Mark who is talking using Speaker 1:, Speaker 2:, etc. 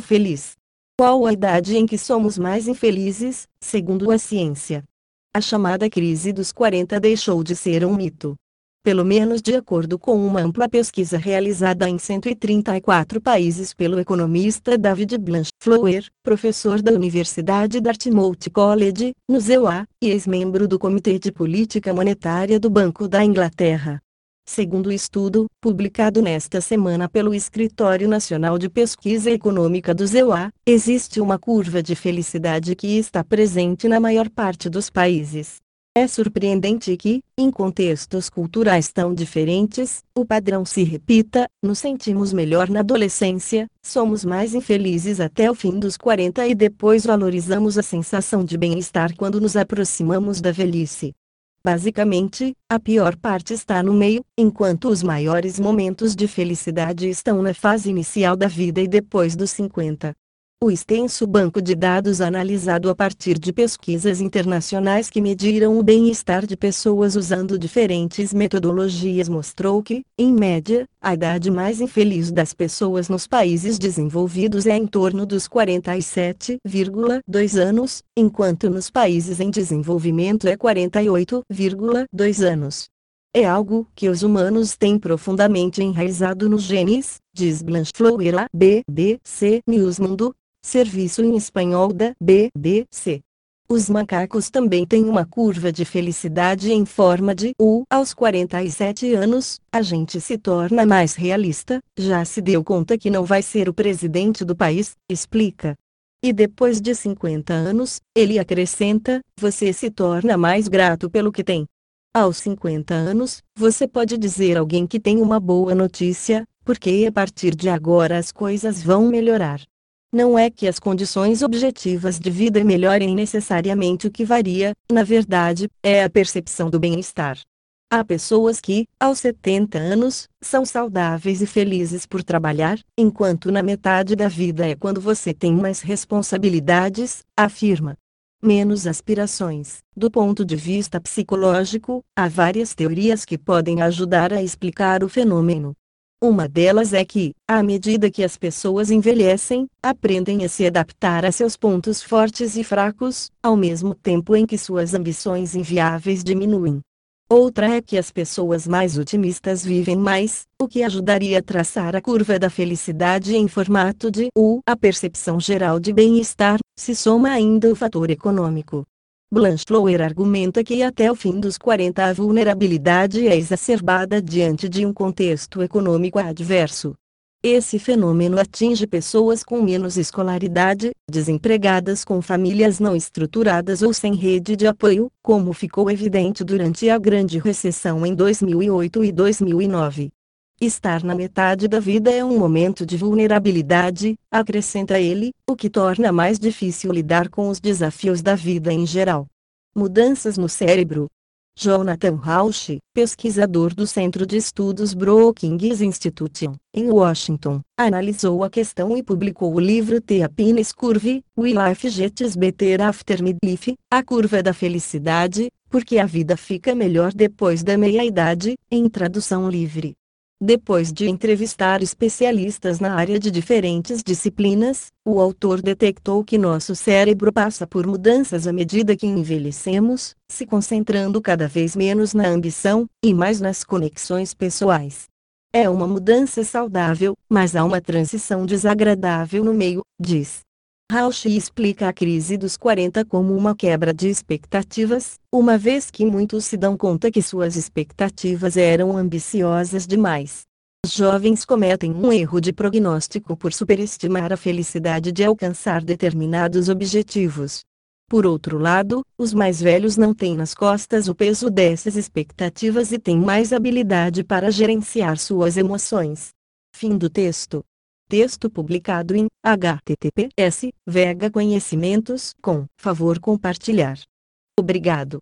Speaker 1: feliz. Qual a idade em que somos mais infelizes, segundo a ciência? A chamada crise dos 40 deixou de ser um mito. Pelo menos de acordo com uma ampla pesquisa realizada em 134 países pelo economista David Blanchflower, professor da Universidade Dartmouth College, no ZEUA, e ex-membro do Comitê de Política Monetária do Banco da Inglaterra. Segundo o estudo, publicado nesta semana pelo Escritório Nacional de Pesquisa Econômica do ZEUA, existe uma curva de felicidade que está presente na maior parte dos países. É surpreendente que, em contextos culturais tão diferentes, o padrão se repita, nos sentimos melhor na adolescência, somos mais infelizes até o fim dos 40 e depois valorizamos a sensação de bem-estar quando nos aproximamos da velhice. Basicamente, a pior parte está no meio, enquanto os maiores momentos de felicidade estão na fase inicial da vida e depois dos 50. O extenso banco de dados analisado a partir de pesquisas internacionais que mediram o bem-estar de pessoas usando diferentes metodologias mostrou que, em média, a idade mais infeliz das pessoas nos países desenvolvidos é em torno dos 47,2 anos, enquanto nos países em desenvolvimento é 48,2 anos. É algo que os humanos têm profundamente enraizado nos genes, diz Blanche Flower BBC Newsmundo, Serviço em espanhol da BBC. Os macacos também têm uma curva de felicidade em forma de U. Aos 47 anos, a gente se torna mais realista, já se deu conta que não vai ser o presidente do país, explica. E depois de 50 anos, ele acrescenta, você se torna mais grato pelo que tem. Aos 50 anos, você pode dizer alguém que tem uma boa notícia, porque a partir de agora as coisas vão melhorar. Não é que as condições objetivas de vida melhorem necessariamente o que varia, na verdade, é a percepção do bem-estar. Há pessoas que, aos 70 anos, são saudáveis e felizes por trabalhar, enquanto na metade da vida é quando você tem mais responsabilidades, afirma. Menos aspirações. Do ponto de vista psicológico, há várias teorias que podem ajudar a explicar o fenômeno. Uma delas é que, à medida que as pessoas envelhecem, aprendem a se adaptar a seus pontos fortes e fracos, ao mesmo tempo em que suas ambições inviáveis diminuem. Outra é que as pessoas mais otimistas vivem mais, o que ajudaria a traçar a curva da felicidade em formato de U. A percepção geral de bem-estar, se soma ainda o fator econômico. Blanchflower argumenta que até o fim dos 40 a vulnerabilidade é exacerbada diante de um contexto econômico adverso. Esse fenômeno atinge pessoas com menos escolaridade, desempregadas com famílias não estruturadas ou sem rede de apoio, como ficou evidente durante a grande recessão em 2008 e 2009. Estar na metade da vida é um momento de vulnerabilidade, acrescenta ele, o que torna mais difícil lidar com os desafios da vida em geral. Mudanças no cérebro. Jonathan Rauch, pesquisador do Centro de Estudos Brookings Institution, em Washington, analisou a questão e publicou o livro The Happiness Curve, Will Life Gets Better After Midlife, A Curva da Felicidade, porque a vida fica melhor depois da meia-idade, em tradução livre. Depois de entrevistar especialistas na área de diferentes disciplinas, o autor detectou que nosso cérebro passa por mudanças à medida que envelhecemos, se concentrando cada vez menos na ambição, e mais nas conexões pessoais. É uma mudança saudável, mas há uma transição desagradável no meio, diz. Rauch explica a crise dos 40 como uma quebra de expectativas, uma vez que muitos se dão conta que suas expectativas eram ambiciosas demais. Jovens cometem um erro de prognóstico por superestimar a felicidade de alcançar determinados objetivos. Por outro lado, os mais velhos não têm nas costas o peso dessas expectativas e têm mais habilidade para gerenciar suas emoções. Fim do texto. Texto publicado em https vega conhecimentos com favor compartilhar. Obrigado.